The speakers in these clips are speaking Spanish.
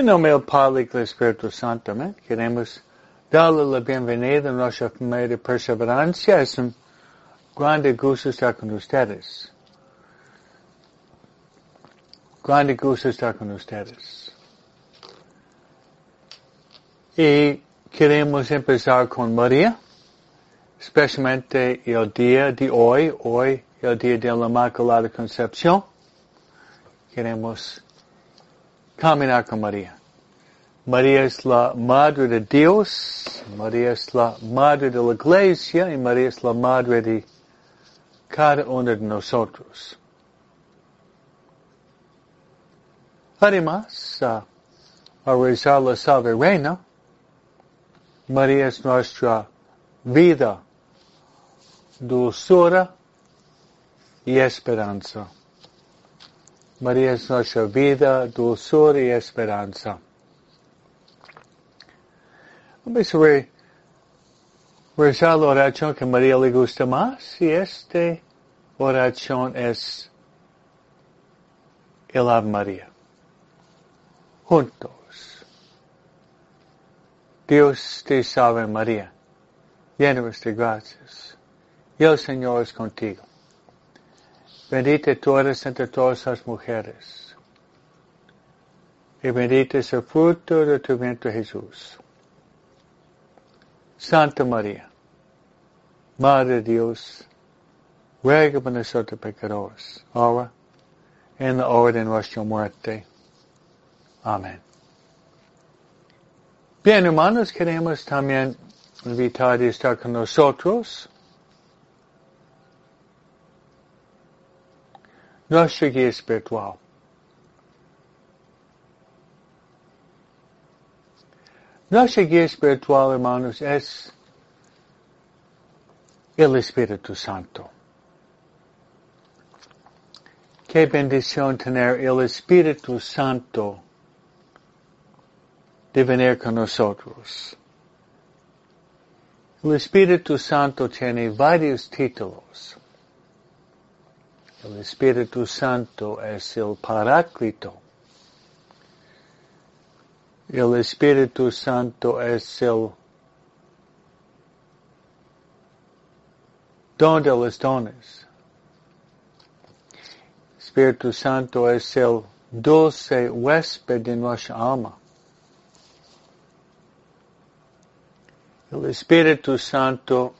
En nombre del Padre y del Espíritu Santo, amén. Queremos darle la bienvenida a nuestra familia de perseverancia. Es un grande gusto estar con ustedes. Grande gusto estar con ustedes. Y queremos empezar con María, especialmente el día de hoy, hoy el día de la Inmaculada Concepción. Queremos caminar con María. María es la Madre de Dios, María es la Madre de la Iglesia y María es la Madre de cada uno de nosotros. Además, a rezar la Salve Reina, María es nuestra vida, dulzura y esperanza. María es nuestra vida, dulzura y esperanza. A rezar la oración que María le gusta más y esta oración es el Ave María. Juntos. Dios te salve María, llena de gracias. Y el Señor es contigo. Bendita tú eres entre todas las mujeres. Y bendito es el fruto de tu vientre Jesús. Santa María, Madre de Dios, ruega por nosotros pecadores, ahora en la hora de nuestra muerte. Amén. Bien, hermanos, queremos también invitar a estar con nosotros nuestra guía espiritual. Nuestra guía espiritual, hermanos, es el Espíritu Santo. Qué bendición tener el Espíritu Santo de venir con nosotros. El Espíritu Santo tiene varios títulos. El Espíritu Santo es el Paráclito. El Espíritu Santo es el don de los dones. Espíritu Santo es el dulce huésped de nuestra alma. El Espíritu Santo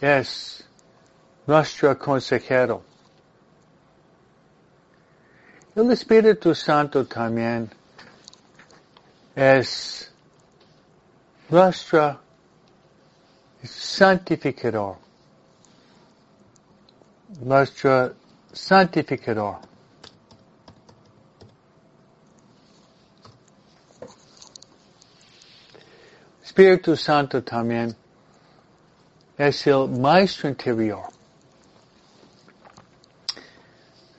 es nuestro consejero. El Espíritu Santo también es nuestro santificador. Nuestro santificador. Espíritu Santo también es el maestro interior.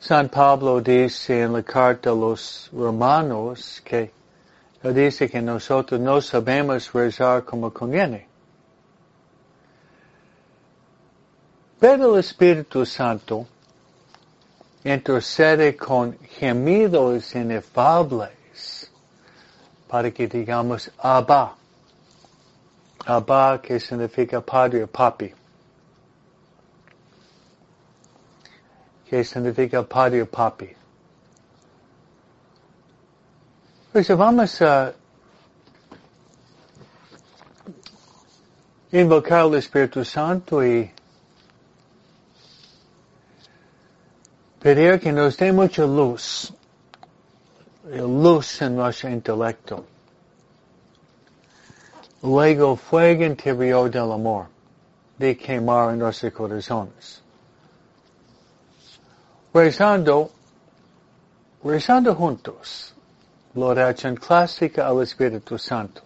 San Pablo dice en la carta a los romanos que dice que nosotros no sabemos rezar como conviene. Pero el Espíritu Santo intercede con gemidos inefables para que digamos Abba. Abba que significa padre o papi. Que significa padre o papi. Pues vamos a uh, invocar el Espíritu Santo y pedir que nos dé mucha luz, luz en nuestro intelecto. Luego fuego interior del amor, de quemar en nuestros corazones rezando, rezando juntos la oración clásica al Espíritu Santo.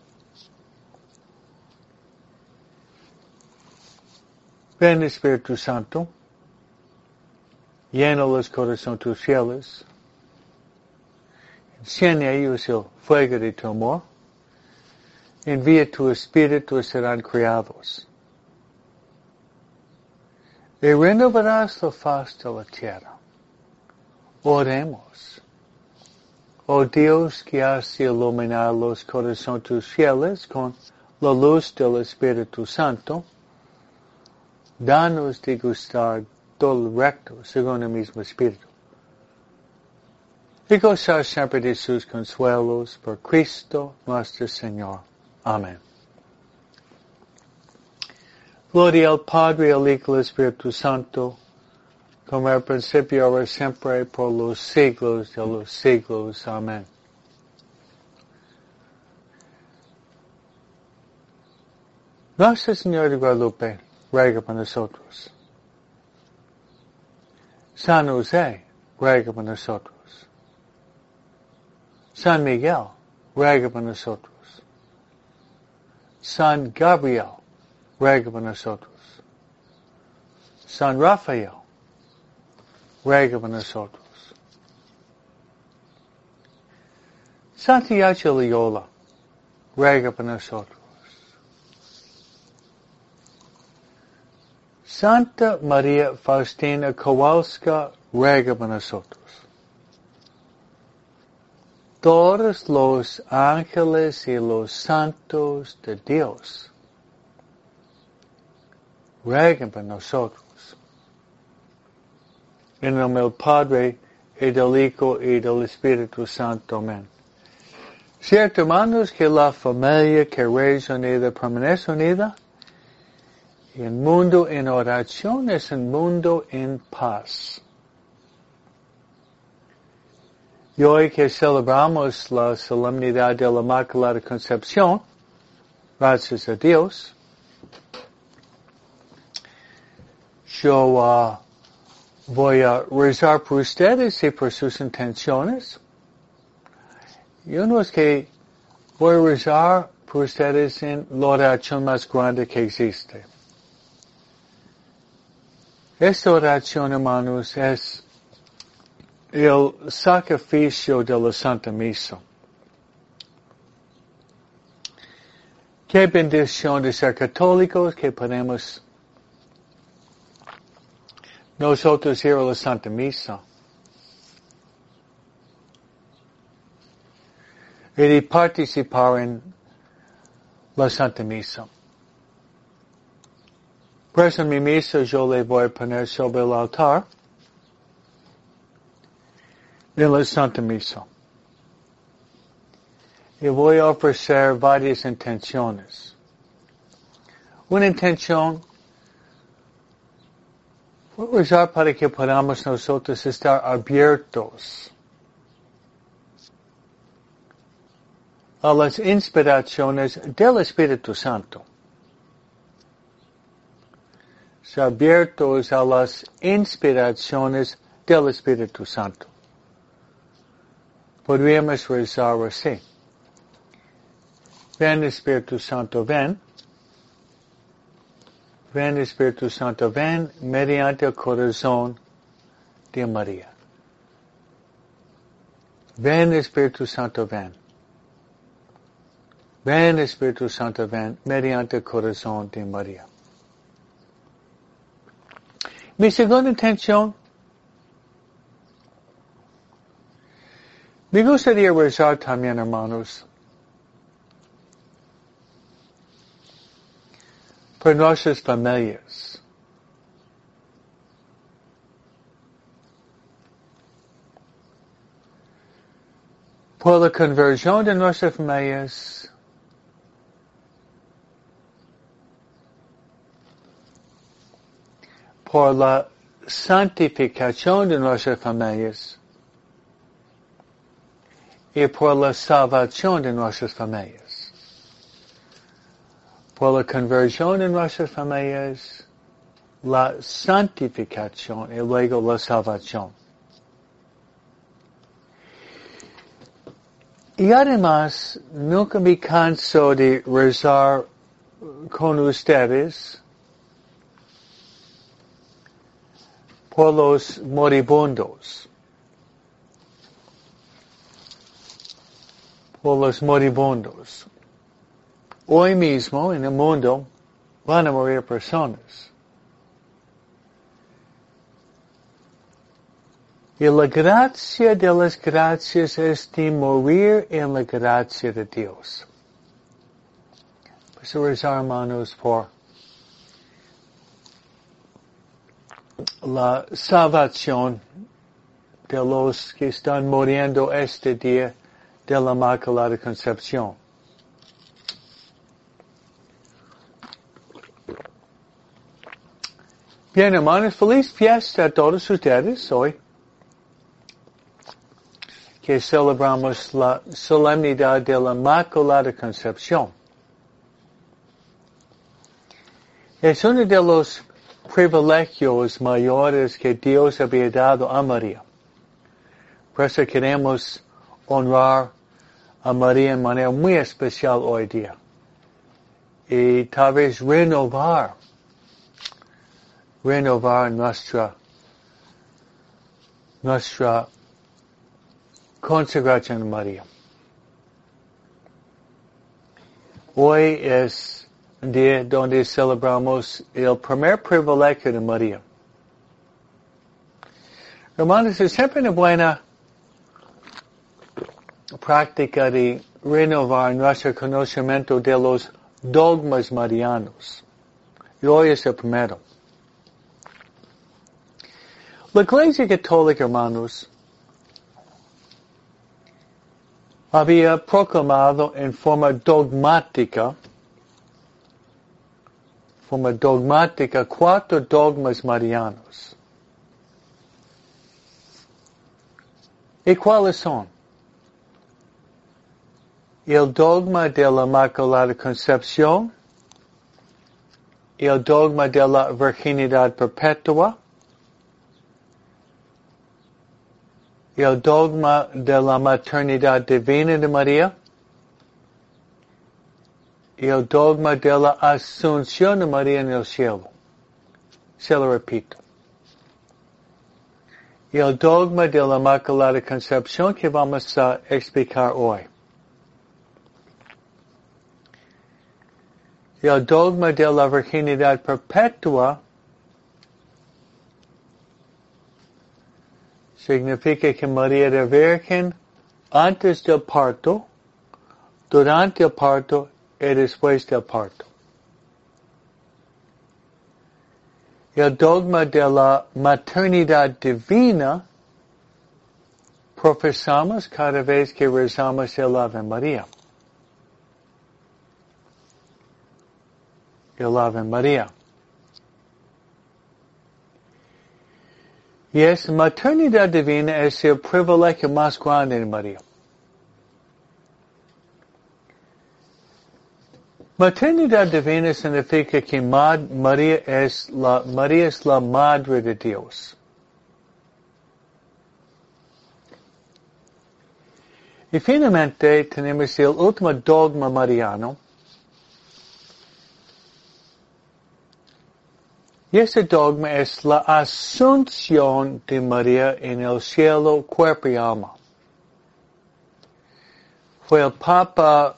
Ven Espíritu Santo, llena los corazones tus fieles, enciende ellos el fuego de tu amor, envía tu Espíritu y serán criados. Y renovarás la faz de la tierra. Oremos. Oh Dios que has iluminado los corazones tus fieles con la luz del Espíritu Santo, danos de gustar todo recto según el mismo Espíritu. Y gozar siempre de sus consuelos por Cristo nuestro Señor. Amén. Gloria al Padre, al Hijo y al Espíritu Santo, como al principio, ahora siempre, por los siglos de los siglos. Amén. Nuestra Señora de Guadalupe, ruega por nosotros. San José, ruega por nosotros. San Miguel, ruega por nosotros. San Gabriel, ruega por nosotros. San Rafael, ruega por nosotros. Santiago Loyola, ruega por nosotros. Santa María Faustina Kowalska, ruega por nosotros. Todos los ángeles y los santos de Dios rueguen por nosotros. En nombre del Padre, y del Hijo, y del Espíritu Santo. Amén. Cierto, hermanos, que la familia que reza unida permanece unida. Y el mundo en oración es un mundo en paz. Y hoy que celebramos la solemnidad de la Inmaculada Concepción, gracias a Dios, yo uh, voy a rezar por ustedes y por sus intenciones. Y uno es que voy a rezar por ustedes en la oración más grande que existe. Esta oración, hermanos, es el sacrificio de la Santa Misa. Qué bendición de ser católicos que podemos nosotros ir a la Santa Misa. Y de participar en la Santa Misa. Pues en mi misa yo le voy a poner sobre el altar en la Santa Misa. Y voy a ofrecer varias intenciones. Una intención Rezar para que podamos nosotros estar abiertos a las inspiraciones del Espíritu Santo. Abiertos a las inspiraciones del Espíritu Santo. Podríamos rezar así. Ven Espíritu Santo, ven. Ven Espíritu Santo, ven mediante el corazón de María. Ven Espíritu Santo, ven. Ven Espíritu Santo, ven mediante el corazón de María. Mi segunda intención, me gustaría rezar también, hermanos, por nuestras familias. Por la conversión de nuestras familias, por la santificación de nuestras familias y por la salvación de nuestras familias por la conversión en nuestras familias, la santificación y luego la salvación. Y además, nunca me canso de rezar con ustedes por los moribundos. Por los moribundos. Hoy mismo en el mundo van a morir personas. Y la gracia de las gracias es de morir en la gracia de Dios. Pues rezar, hermanos, por la salvación de los que están muriendo este día de la Inmaculada Concepción. Bien, hermanos, feliz fiesta a todos ustedes hoy, que celebramos la solemnidad de la Inmaculada Concepción. Es uno de los privilegios mayores que Dios había dado a María. Por eso queremos honrar a María en manera muy especial hoy día. Y tal vez renovar, renovar nuestra, nuestra consagración a María. Hoy es día donde celebramos el primer privilegio de María. Hermanos, es siempre una buena práctica de renovar nuestro conocimiento de los dogmas marianos. Y hoy es el primero. La Iglesia Católica, hermanos, había proclamado en forma dogmática, forma dogmática, cuatro dogmas marianos. ¿Y cuáles son? el dogma de la Inmaculada Concepción, el dogma de la virginidad perpetua, el dogma de la maternidad divina de María, el dogma de la asunción de María en el cielo. Se lo repito. El dogma de la Inmaculada Concepción que vamos a explicar hoy. el dogma de la virginidad perpetua significa que María era virgen antes del parto, durante el parto y después del parto. El dogma de la maternidad divina profesamos cada vez que rezamos el Ave María. el Ave María. Y es maternidad divina es el privilegio más grande de María. Maternidad divina significa que María es la, María es la madre de Dios. Y finalmente tenemos el último dogma mariano, Y ese dogma es la asunción de María en el cielo, cuerpo y alma. Fue el Papa,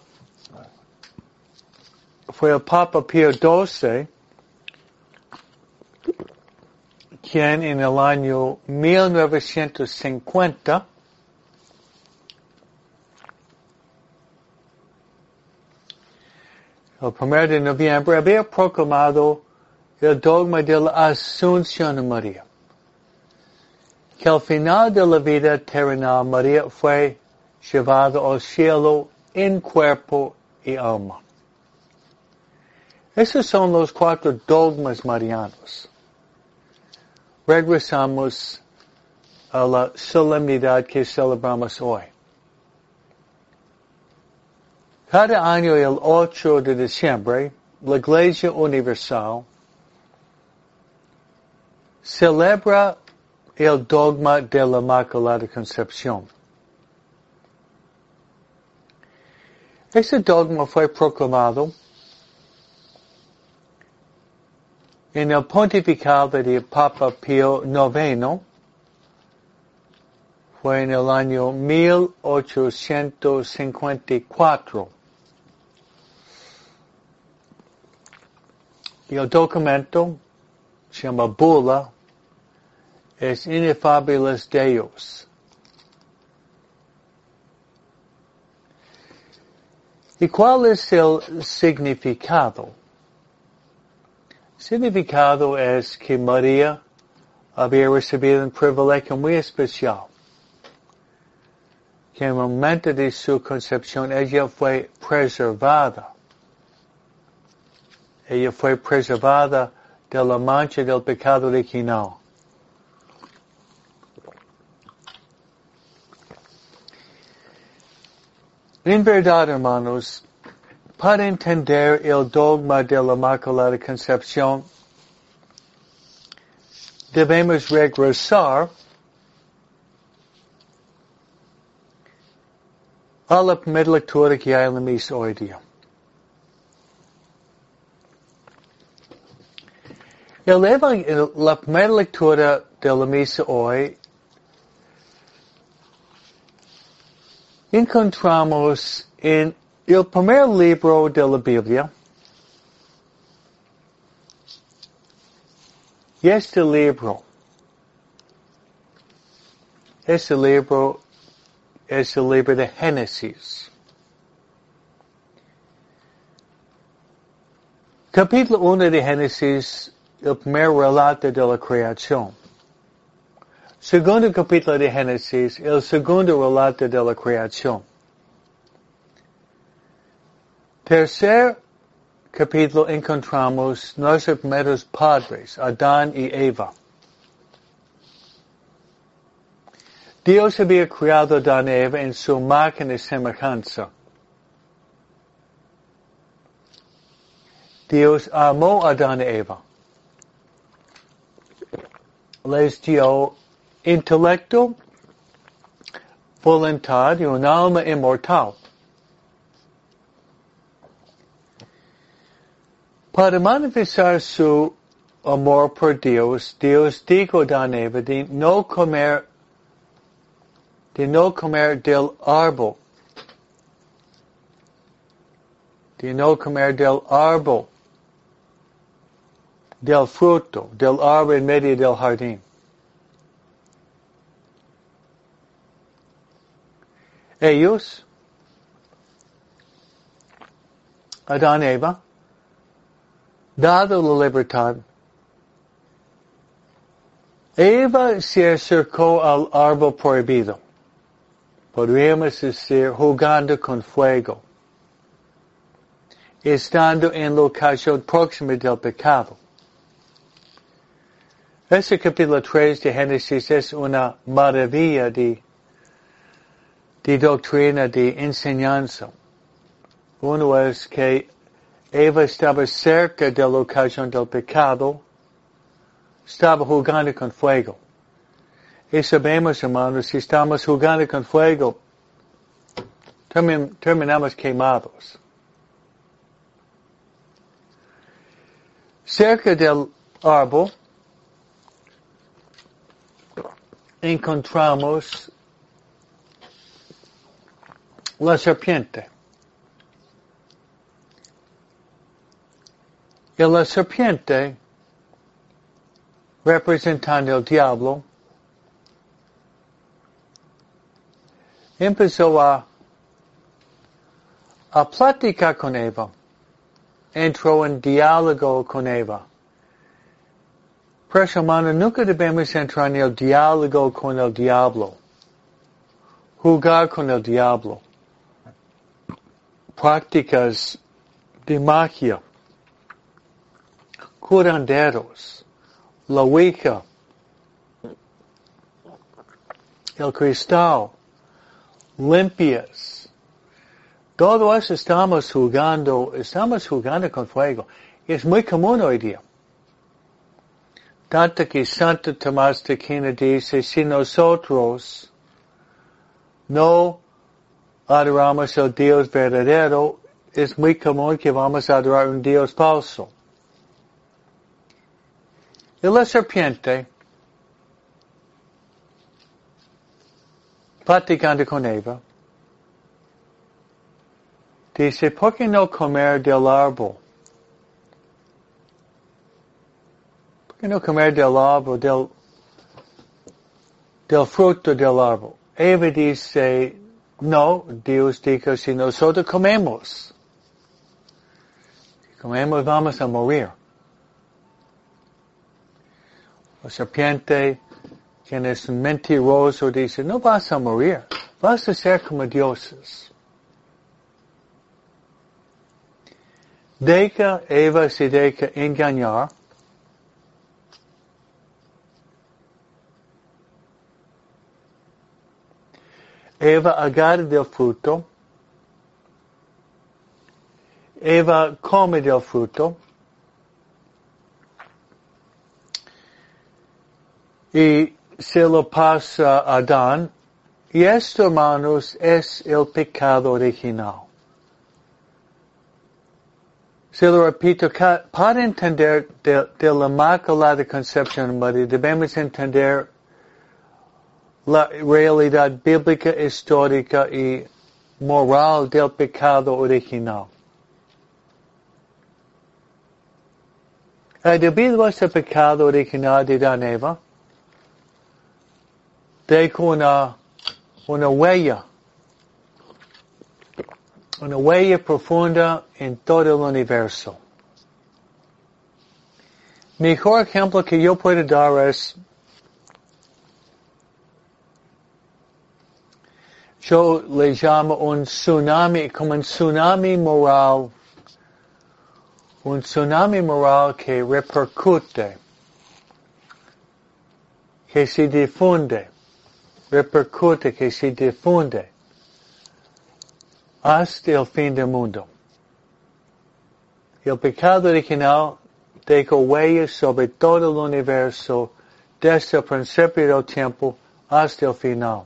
fue el Papa Pío XII quien en el año 1950 el 1 de noviembre había proclamado el dogma de la Asunción de María. Que al final de la vida terrenal María fue llevada al cielo en cuerpo y alma. Esos son los cuatro dogmas marianos. Regresamos a la solemnidad que celebramos hoy. Cada año el 8 de diciembre, la Iglesia Universal celebra el dogma de la Inmaculada Concepción. Ese dogma fue proclamado en el pontificado de Papa Pío IX, fue en el año 1854. Y el documento se llama Bula es inefables Deus. ¿Y cuál es el significado? Significado es que María había recibido un privilegio muy especial. Que en el momento de su concepción ella fue preservada. Ella fue preservada de la mancha del pecado original. En verdad, hermanos, para entender el dogma de la Inmaculada Concepción, debemos regresar a la primera lectura que hay en la misa hoy día. El, la primera lectura de la misa hoy encontramos en el primer libro de la Biblia y este libro este libro es el libro de Génesis. Capítulo 1 de Génesis el primer relato de la creación. Segundo capítulo de Génesis, el segundo relato de la creación. Tercer capítulo encontramos nuestros primeros padres, Adán y Eva. Dios había creado a Adán y Eva en su máquina y semejanza. Dios amó a Adán y Eva les dio intelecto, voluntad y un alma inmortal. Para manifestar su amor por Dios, Dios dijo a Eva de no comer, de no comer del árbol, de no comer del árbol del fruto, del árbol en medio del jardín. Ellos, Adán y Eva, dado la libertad, Eva se acercó al árbol prohibido. Podríamos decir jugando con fuego. Estando en la ocasión próxima del pecado. Este capítulo 3 de Génesis es una maravilla de, de doctrina, de enseñanza. Uno es que Eva estaba cerca de la ocasión del pecado, estaba jugando con fuego. Y sabemos, hermanos, si estamos jugando con fuego, terminamos quemados. Cerca del árbol, encontramos la serpiente. Y la serpiente, representando el diablo, empezó a, a platicar con Eva. Entró en diálogo con Eva. Por mano, nunca debemos entrar en el diálogo con el diablo. Jugar con el diablo. Prácticas de magia. Curanderos. La Wicca. El cristal. Limpias. Todo eso estamos jugando, estamos jugando con fuego. Es muy común hoy día. Tanto que Santo Tomás de Aquino dice, si nosotros no adoramos al Dios verdadero, es muy común que vamos a adorar un Dios falso. Y la serpiente, platicando con Eva, dice, ¿por qué no comer del árbol? ¿Por qué no comer del árbol del, del fruto del árbol. Eva dice, no, Dios dijo, si nosotros comemos, si comemos vamos a morir. La serpiente, quien es mentiroso, dice, no vas a morir, vas a ser como dioses. Deja, Eva se deja engañar, Eva agarra del fruto, Eva come del fruto, y se lo pasa a Adán, y esto, hermanos, es el pecado original. Se lo repito, para entender de, de la Inmaculada Concepción María, debemos entender la realidad bíblica, histórica y moral del pecado original. Y debido a ese pecado original de Dan Eva, dejo una, una huella, una huella profunda en todo el universo. Mejor ejemplo que yo puedo dar es yo le llamo un tsunami, como un tsunami moral, un tsunami moral que repercute, que se difunde, repercute, que se difunde hasta el fin del mundo. El pecado original dejó huellas sobre todo el universo desde el principio del tiempo hasta el final.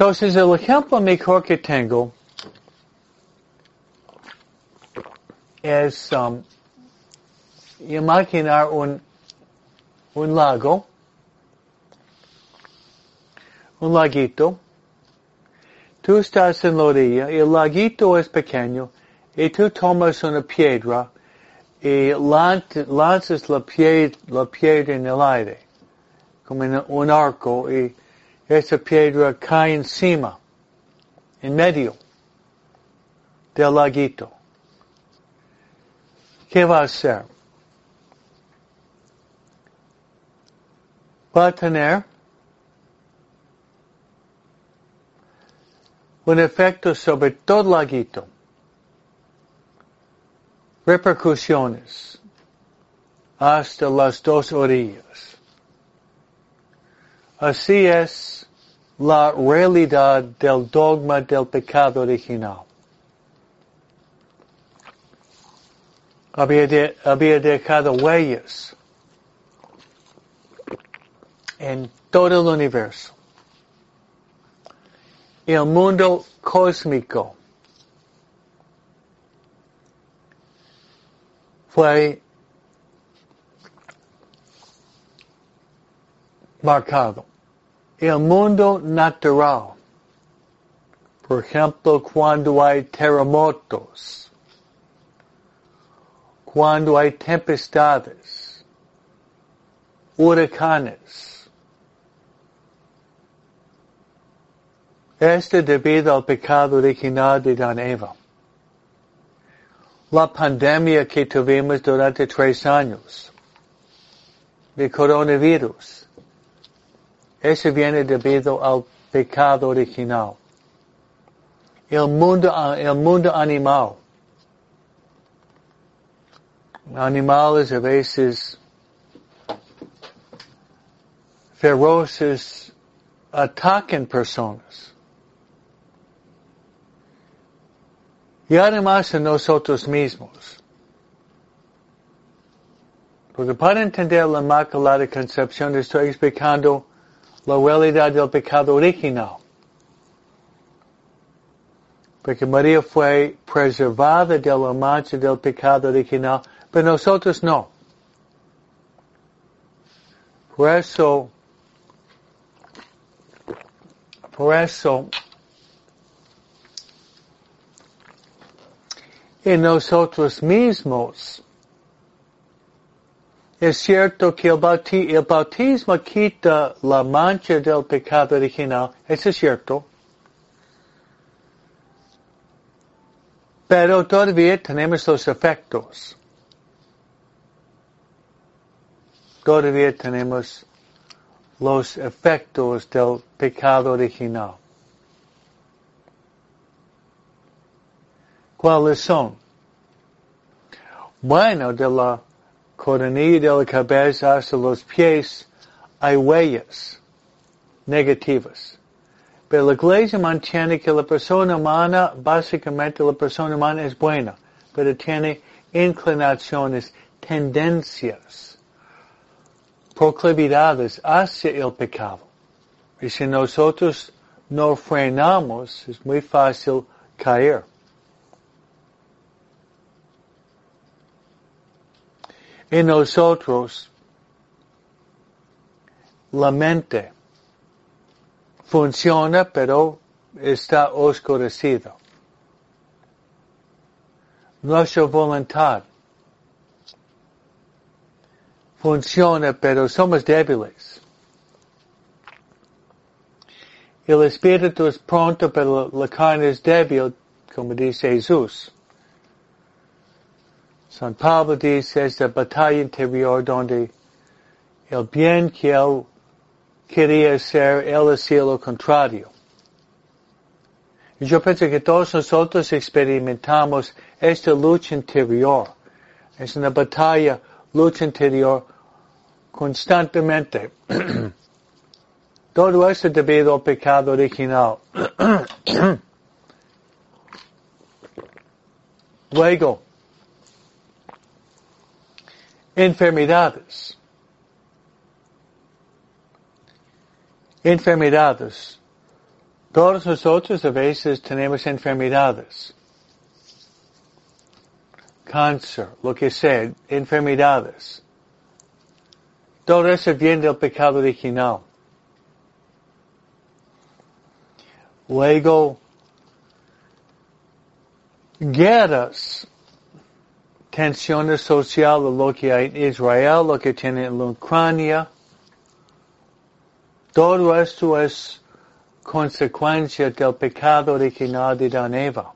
Entonces el ejemplo mejor que tengo es um, imaginar un, un lago, un laguito, tú estás en la orilla el laguito es pequeño y tú tomas una piedra y lanzas la piedra, la piedra en el aire, como en un arco y esa piedra cae encima, en medio del laguito. ¿Qué va a hacer? Va a tener un efecto sobre todo el laguito. Repercusiones hasta las dos orillas. Así es la realidad del dogma del pecado original. Había, dejado huellas en todo el universo. El mundo cósmico fue marcado el mundo natural. Por ejemplo, cuando hay terremotos, cuando hay tempestades, huracanes. Este debido al pecado original de Dan Eva. La pandemia que tuvimos durante tres años de coronavirus ese viene debido al pecado original. El mundo, el mundo animal. Animales a veces feroces atacan personas. Y además a nosotros mismos. Porque para entender la Inmaculada Concepción estoy explicando la huelidad del pecado original. Porque María fue preservada de la mancha del pecado original, pero nosotros no. Por eso, por eso, en nosotros mismos, Es cierto que el, bautismo quita la mancha del pecado original, eso es cierto. Pero todavía tenemos los efectos. Todavía tenemos los efectos del pecado original. ¿Cuáles son? Bueno, de la coronilla de la cabeza hasta los pies hay huellas negativas. Pero la iglesia mantiene que la persona humana, básicamente la persona humana es buena, pero tiene inclinaciones, tendencias, proclividades hacia el pecado. Y si nosotros no frenamos, es muy fácil caer. En nosotros la mente funciona pero está oscurecido. Nuestra voluntad funciona pero somos débiles. El espíritu es pronto pero la carne es débil, como dice Jesús. San Pablo dice es la batalla interior donde el bien que él quería hacer, él hacía contrario. Y yo pienso que todos nosotros experimentamos esta lucha interior. Es una batalla, lucha interior constantemente. Todo esto debido al pecado original. Luego, enfermedades. Enfermedades. Todos nosotros a veces tenemos enfermedades. Cáncer, lo que sea, enfermedades. Todo eso viene del pecado original. Luego, guerras tensiones sociales, lo que hay en Israel, lo que tiene en Ucrania. Todo esto es consecuencia del pecado original de Dan Eva.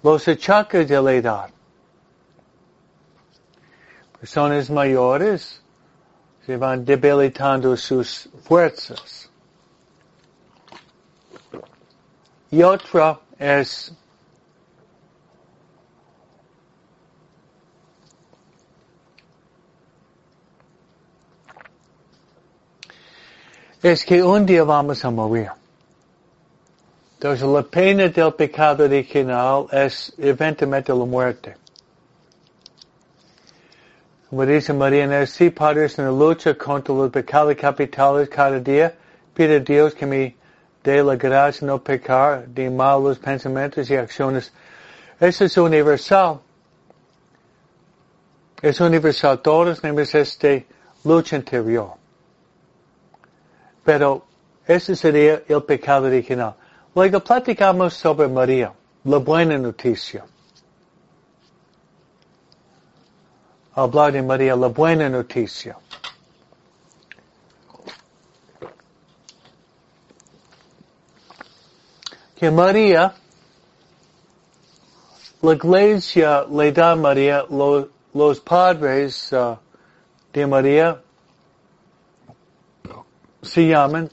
Los achaques de la edad. Personas mayores se van debilitando sus fuerzas. Y otra es es que un día vamos a morir. Entonces la pena del pecado original es eventualmente la muerte. Como dice María, si padres en la lucha contra los pecados capitales cada día, pide a Dios que me dé la gracia no pecar de malos pensamientos y acciones. Eso es universal. Es universal. Todos tenemos esta lucha interior. Pero ese sería el pecado original. Luego platicamos sobre María, la buena noticia. Hablar de María, la buena noticia. Que María, la iglesia le da a María, los padres uh, de María se llaman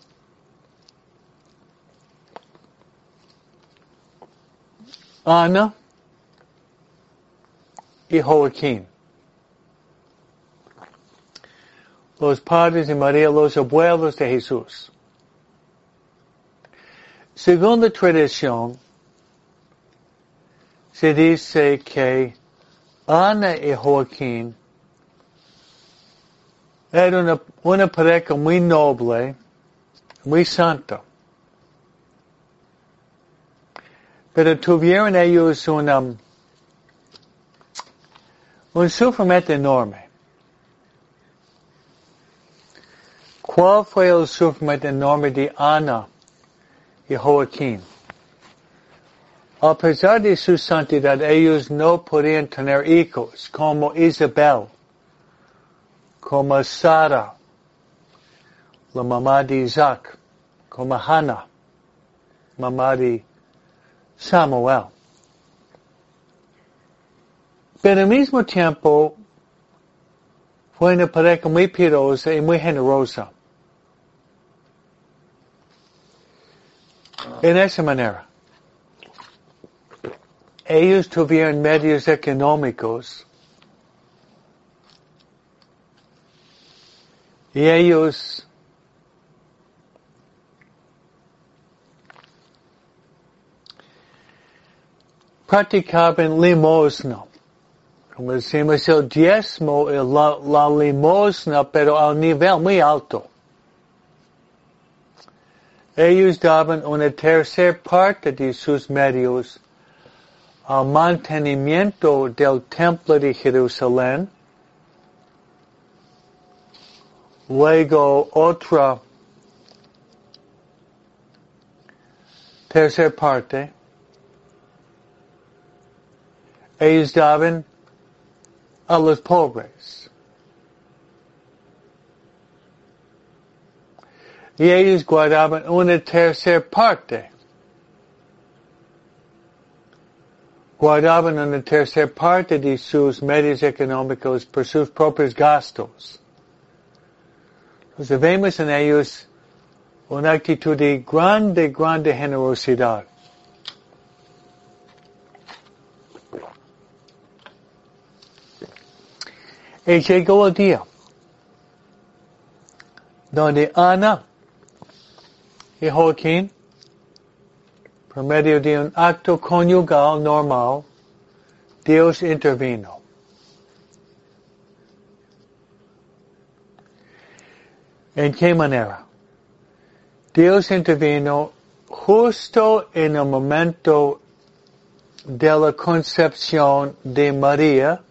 Ana y Joaquín. Los padres de María, los abuelos de Jesús. Según la tradición, se dice que Ana y Joaquín era una, una pareja muy noble, muy santa. Pero tuvieron ellos una, un sufrimiento enorme. ¿Cuál fue el sufrimiento enorme de Ana y Joaquín? A pesar de su santidad, ellos no podían tener hijos, como Isabel, como Sara, la mamá de Isaac, como Hannah, mamá de Samuel. Pero al mismo tiempo, fue una pareja muy piadosa y muy generosa. En esa manera, ellos tuvieron medios económicos y ellos practicaban limosna. Como decimos, el diezmo es la, la limosna, pero a un nivel muy alto. Ellos daban una tercera parte de sus medios al mantenimiento del templo de Jerusalén, luego otra tercera parte, ellos daban a los pobres. Y ellos guardaban una tercera parte. Guardaban una tercera parte de sus medios económicos por sus propios gastos. Entonces vemos en ellos una actitud de grande, grande generosidad. Y llegó el día donde Ana y Joaquín, por medio de un acto conyugal normal, Dios intervino. ¿En qué manera? Dios intervino justo en el momento de la concepción de María,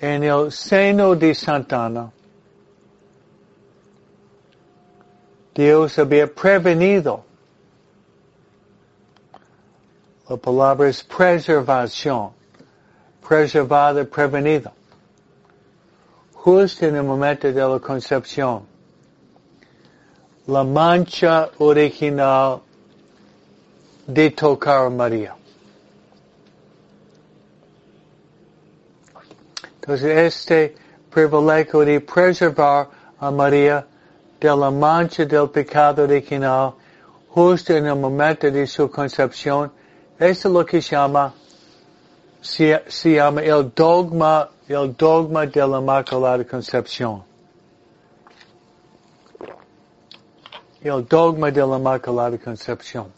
en el seno de Santana, Dios había prevenido. La palabra es preservación. Preservado, prevenido. Justo en el momento de la concepción. La mancha original de tocar a María. Entonces este privilegio de preservar a María de la mancha del pecado original justo en el momento de su concepción, esto es lo que se llama, se, se llama el dogma, el dogma de la Inmaculada Concepción. El dogma de la Inmaculada Concepción.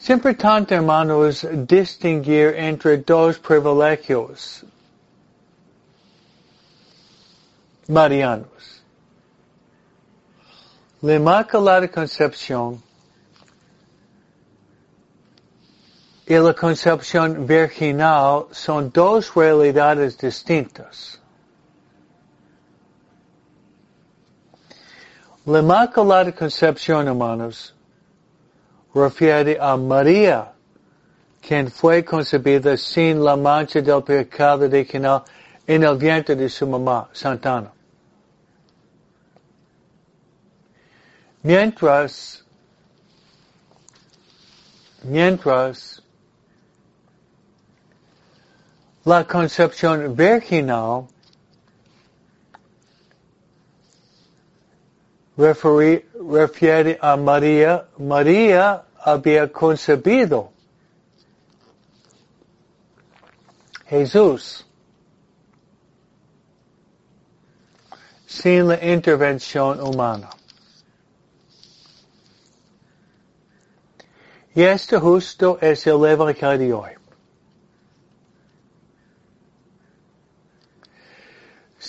Es importante, hermanos, distinguir entre dos privilegios marianos. La Inmaculada Concepción y la concepción virginal son dos realidades distintas. La Inmaculada Concepción, hermanos, refiere a María, quien fue concebida sin la mancha del pecado original en el vientre de su mamá, Santana. Mientras, mientras la concepción virginal refiere a María. María había concebido Jesús sin la intervención humana. Y esto justo es el Evangelio de hoy.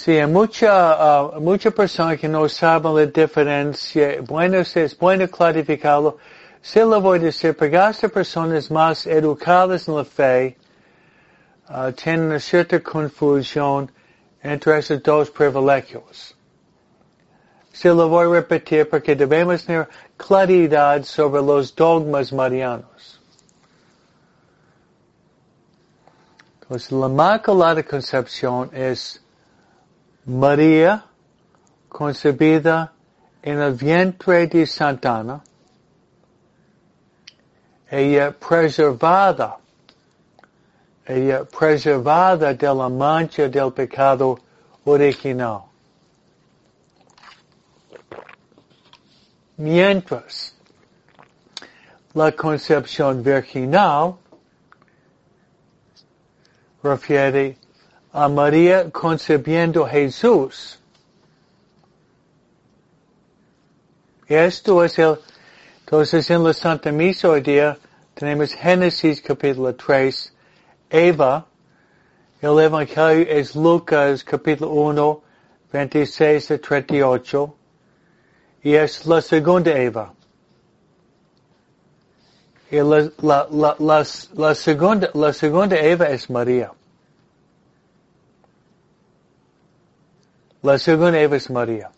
Sí, hay mucha, uh, mucha persona que no saben la diferencia. Bueno, es bueno clarificarlo. Sí lo voy a decir, porque estas personas más educadas en la fe uh, tienen una cierta confusión entre esos dos privilegios. se lo voy a repetir porque debemos tener claridad sobre los dogmas marianos. Entonces, la Inmaculada Concepción es María concebida en el vientre de Santana, ella preservada, ella preservada de la mancha del pecado original. Mientras la concepción virginal refiere a María concebiendo Jesús. Esto es el, entonces en la Santa Misa hoy día tenemos Génesis capítulo 3, Eva, el Evangelio es Lucas capítulo 1, 26 a 38, y es la segunda Eva. Y la, la, la, la, segunda, la segunda Eva es María. La segunda María.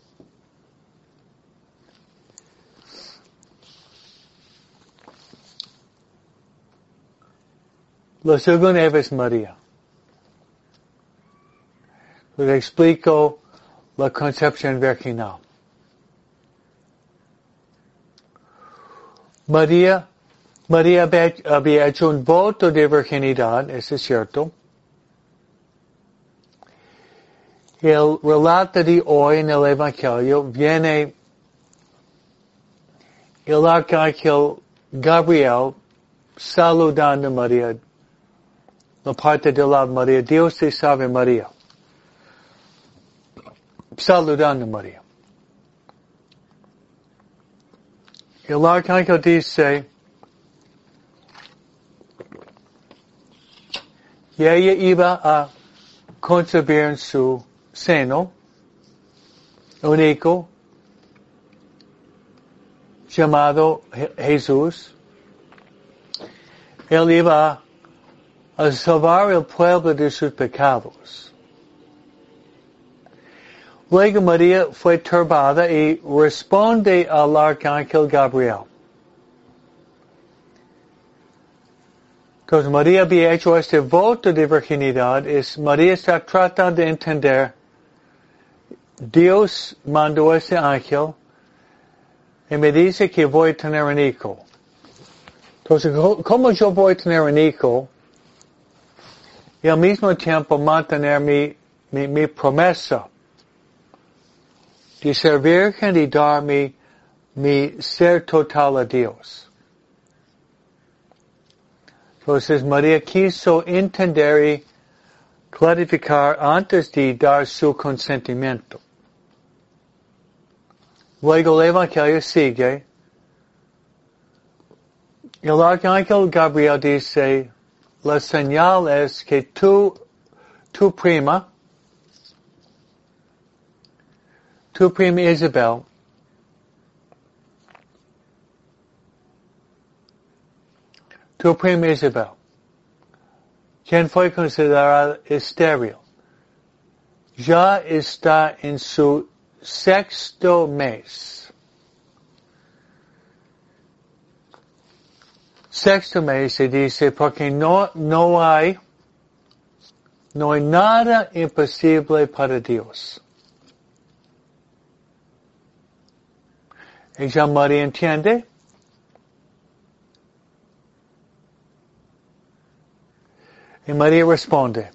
La segunda María. Le explico la concepción virginal. María, María había hecho un voto de virginidad, eso es cierto. El relato de hoy en el Evangelio viene el arcángel Gabriel saludando María, la parte de la María, Dios te salve María, saludando María. El arcángel dice, y ella iba a concebir en su seno un hijo llamado Jesús. Él iba a salvar el pueblo de sus pecados. Luego María fue turbada y responde al arcángel Gabriel. Entonces María había hecho este voto de virginidad, es María está tratando de entender, Dios mandó a ese ángel y me dice que voy a tener un hijo. Entonces, ¿cómo yo voy a tener un hijo y al mismo tiempo mantener mi, mi, mi promesa? de ser virgen y darme mi ser total a Dios. Entonces María quiso entender y clarificar antes de dar su consentimiento. Luego el Evangelio sigue. El arcángel Gabriel dice, la señal es que tú, tu prima, tu prima Isabel, tu prima Isabel, quien fue considerada estéril, ya está en su sexto mes. Sexto mes se dice porque no, no hay, no hay nada imposible para Dios. Y María entiende. Y María responde.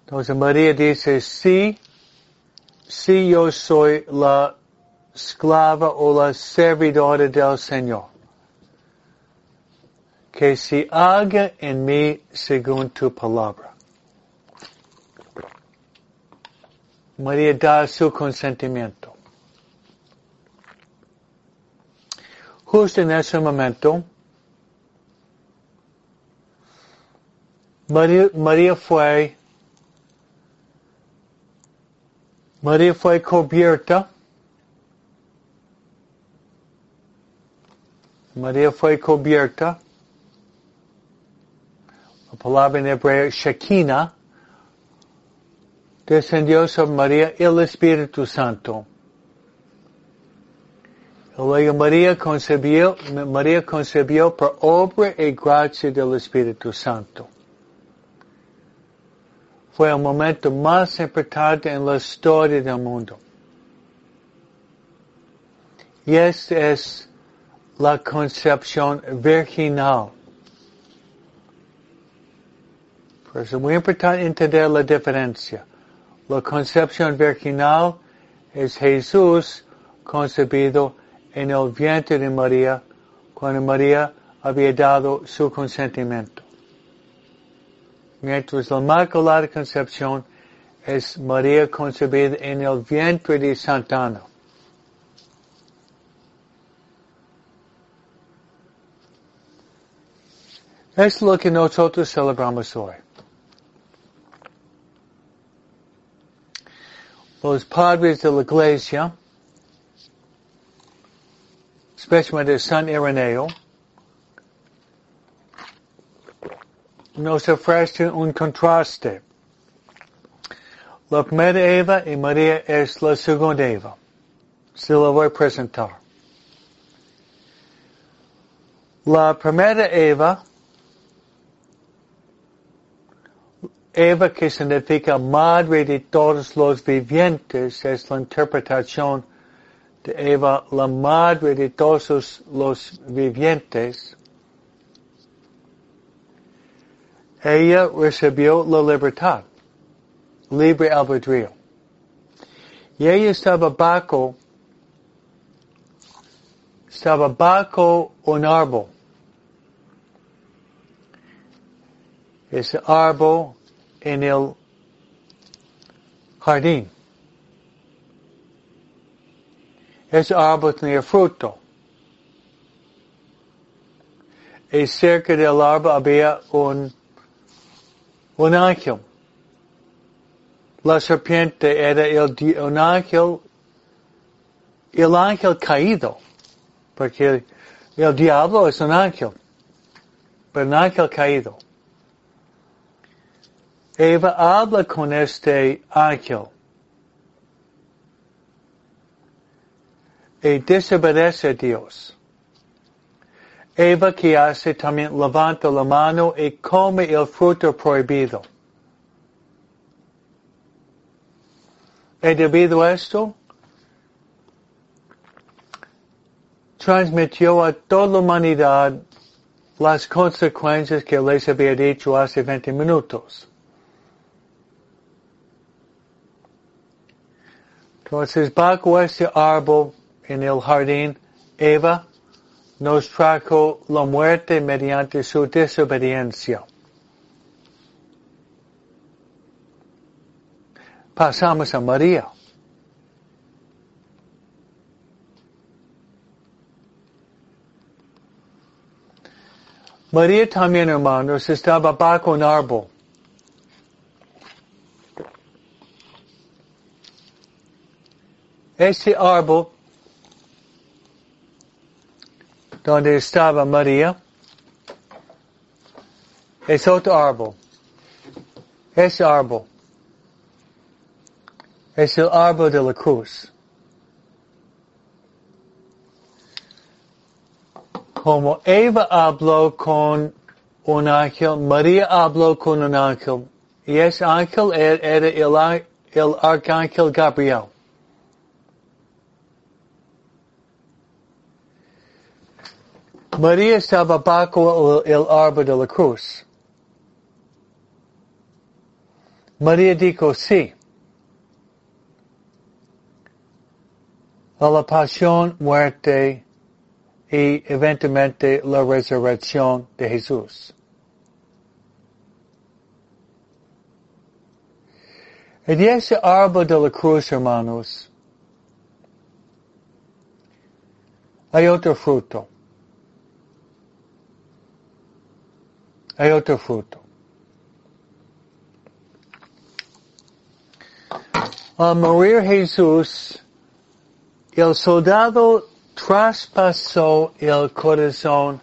Entonces María dice, sí, sí yo soy la esclava o la servidora del Señor. Que se haga en mí según tu palabra. María da su consentimiento. Justo en ese momento, María, María fue, María fue cubierta, María fue cubierta, la palabra en hebreo Shekinah, descendió sobre María el Espíritu Santo. Luego María concebió, María concebió por obra y gracia del Espíritu Santo. Fue el momento más importante en la historia del mundo. Y esta es la concepción virginal. Por eso es muy importante entender la diferencia. La concepción virginal es Jesús concebido en el vientre de María cuando María había dado su consentimiento. Mientras la Inmaculada Concepción es María concebida en el vientre de Santana. Es lo que nosotros celebramos hoy. Los padres de la iglesia especialmente San Ireneo, nos ofrece un contraste. La primera Eva y María es la segunda Eva. Se lo voy a presentar. La primera Eva, Eva que significa madre de todos los vivientes, es la interpretación de Eva, la madre de todos los vivientes, ella recibió la libertad, libre albedrío. Y ella estaba bajo, estaba bajo un árbol. Ese árbol en el jardín. Ese árbol tenía fruto. Y cerca del árbol había un, un ángel. La serpiente era el, un ángel, el ángel caído. Porque el, el diablo es un ángel. Pero un ángel caído. Eva habla con este ángel. y desobedece a Dios. Eva que hace también levanta la mano y come el fruto prohibido. Y debido a esto, transmitió a toda la humanidad las consecuencias que les había dicho hace 20 minutos. Entonces, bajo este árbol en el jardín, Eva nos trajo la muerte mediante su desobediencia. Pasamos a María. María también, hermanos, estaba bajo un árbol. Ese árbol donde estaba María, es otro árbol. Ese árbol es el árbol de la cruz. Como Eva habló con un ángel, María habló con un ángel, y ese ángel era el, el arcángel Gabriel. María estaba bajo el árbol de la cruz. María dijo sí. La pasión, muerte y eventualmente la resurrección de Jesús. En ese árbol de la cruz, hermanos, hay otro fruto. Hay otro fruto. Al morir Jesús, el soldado traspasó el corazón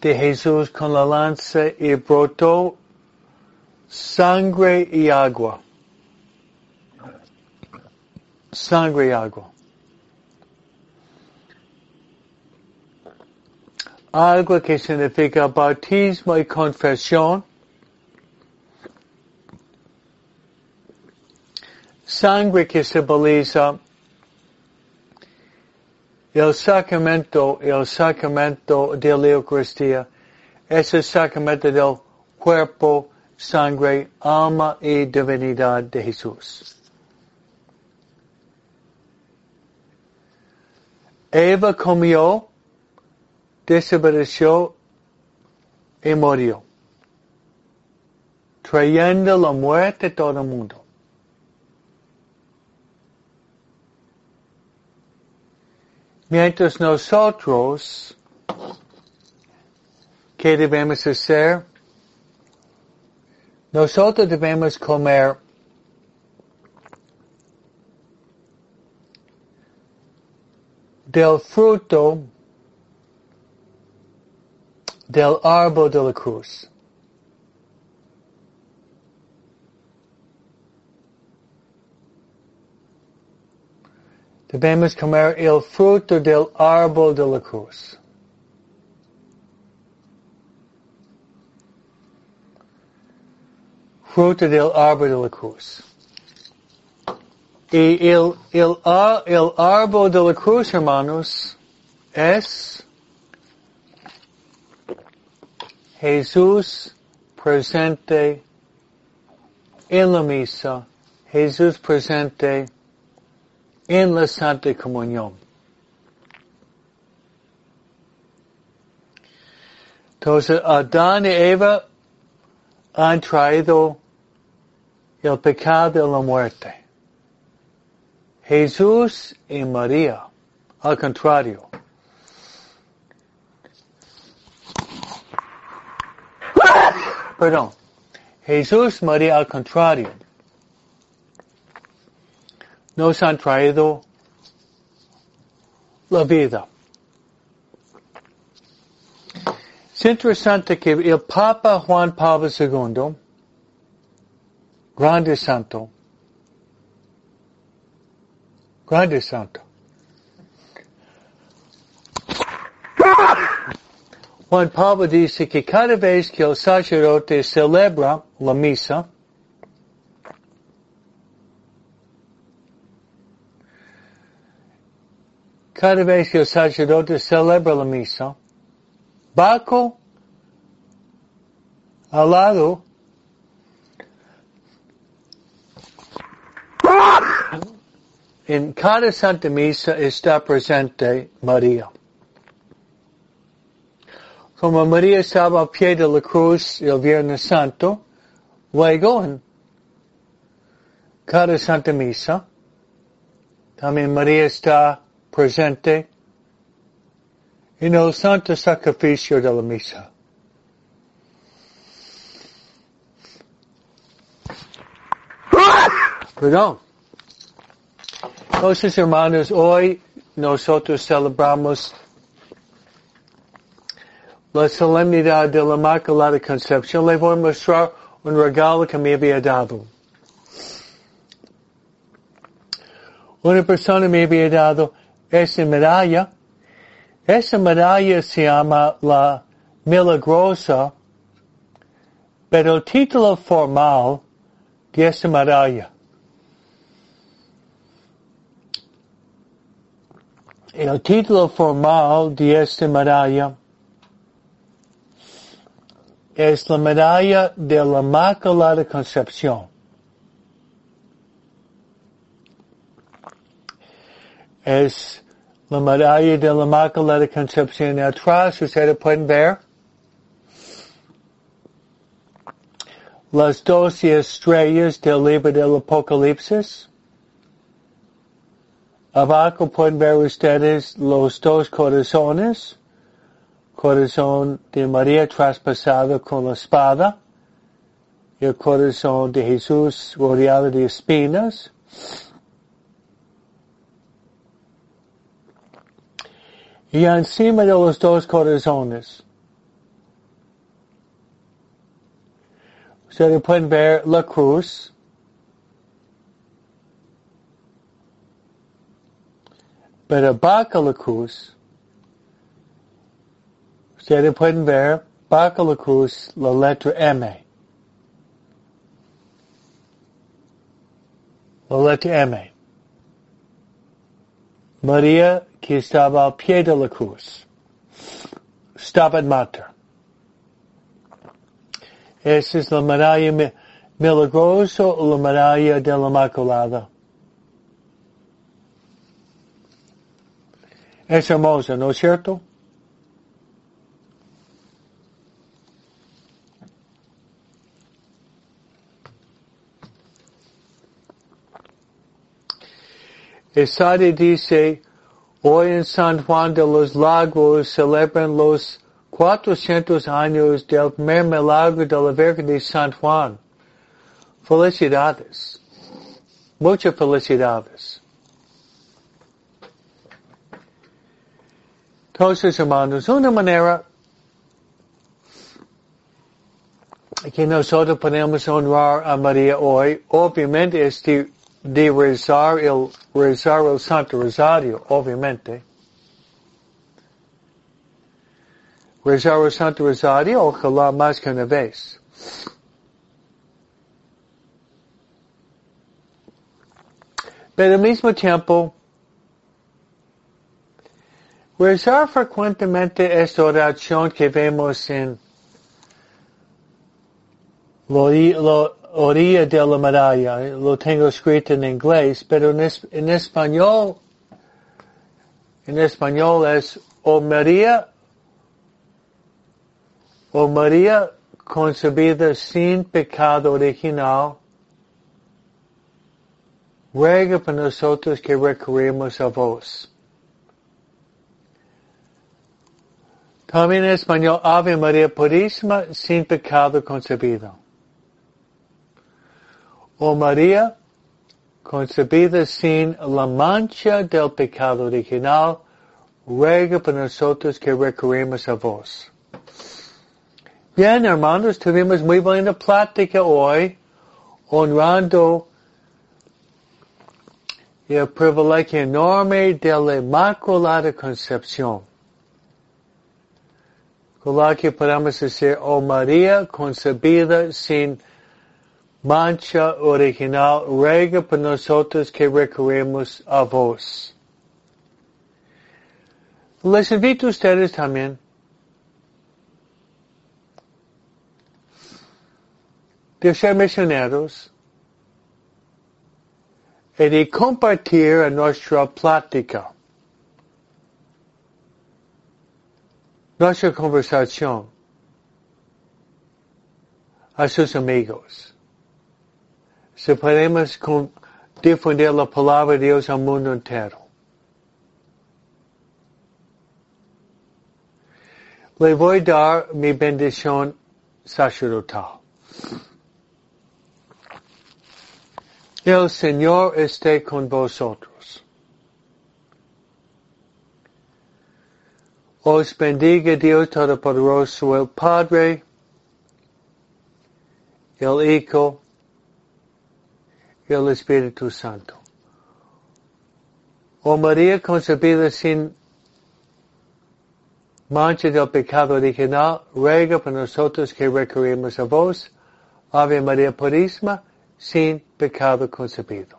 de Jesús con la lanza y brotó sangre y agua. Sangre y agua. Algo que significa bautismo y confesión. Sangre que simboliza el sacramento, el sacramento de la Eucaristía es el sacramento del cuerpo, sangre, alma y divinidad de Jesús. Eva comió, desapareció y murió, trayendo la muerte a todo el mundo. Mientras nosotros, ¿qué debemos hacer? Nosotros debemos comer del fruto del Arbo de la cruz. Debemos comer el fruto del árbol de la cruz. Fruto del árbol de la cruz. Y el, el, el árbol de la cruz, hermanos, es Jesús presente en la misa, Jesús presente en la Santa Comunión. Entonces, Adán y Eva han traído el pecado de la muerte. Jesús y María, al contrario. Perdón. Jesús, María, al contrario nos han traído la vida. Es interesante que el Papa Juan Pablo II, grande santo, grande santo, Juan Pablo dice que cada vez que el sacerdote celebra la misa, cada vez que el sacerdote celebra la misa, Baco al lado en cada Santa Misa está presente María. Como María estaba a pie de la cruz el Viernes Santo, luego en cada Santa Misa, también María está presente en el santo sacrificio de la misa. Perdón. Entonces, hermanos, hoy nosotros celebramos la solemnidad de la Inmaculada Concepción. Le voy a mostrar un regalo que me había dado. Una persona me había dado esa medalla. Esa medalla se llama la Milagrosa, pero el título formal de esa medalla el título formal de esta medalla es la medalla de la Inmaculada Concepción. es la medalla de la Inmaculada Concepción atrás, ustedes pueden ver las doce estrellas del libro del Apocalipsis. Abajo pueden ver ustedes los dos corazones, corazón de María traspasado con la espada, y el corazón de Jesús rodeado de espinas. y encima de los dos corazones. Ustedes pueden ver la cruz. Pero bajo la cruz, ustedes pueden ver bajo la cruz la letra M. La letra M. María que estaba al pie de la cruz. Stabat Mater. Esa es la medalla milagrosa o la medalla de la Inmaculada. Es hermosa, ¿no es cierto? Esade dice, hoy en San Juan de los Lagos celebran los 400 años del primer milagro de la Virgen de San Juan. Felicidades. Muchas felicidades. Entonces, hermanos, una manera que nosotros podemos honrar a María hoy, obviamente, es de, de rezar el, rezar el Santo Rosario, obviamente. Rezar el Santo Rosario, ojalá más que una vez. Pero al mismo tiempo, Rezar frecuentemente esta oración que vemos en la orilla de la medalla, lo tengo escrito en inglés, pero en, español, en español es, o María, o María concebida sin pecado original, ruega por nosotros que recurrimos a vos. También en español, Ave María Purísima, sin pecado concebido. O María, concebida sin la mancha del pecado original, ruega por nosotros que recurrimos a vos. Bien, hermanos, tuvimos muy buena plática hoy, honrando el privilegio enorme de la Inmaculada Concepción con la que podemos decir, oh María concebida sin mancha original, ruega por nosotros que recurrimos a vos. Les invito a ustedes también de ser misioneros y de compartir nuestra plática. nuestra conversación a sus amigos. Si podemos difundir la palabra de Dios al mundo entero. Le voy a dar mi bendición sacerdotal. El Señor esté con vosotros. Os bendiga Dios Todopoderoso, el Padre, el Hijo, y el Espíritu Santo. Oh María concebida sin mancha del pecado original, ruega por nosotros que recurrimos a vos, Ave María Purísima, sin pecado concebido.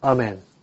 Amén.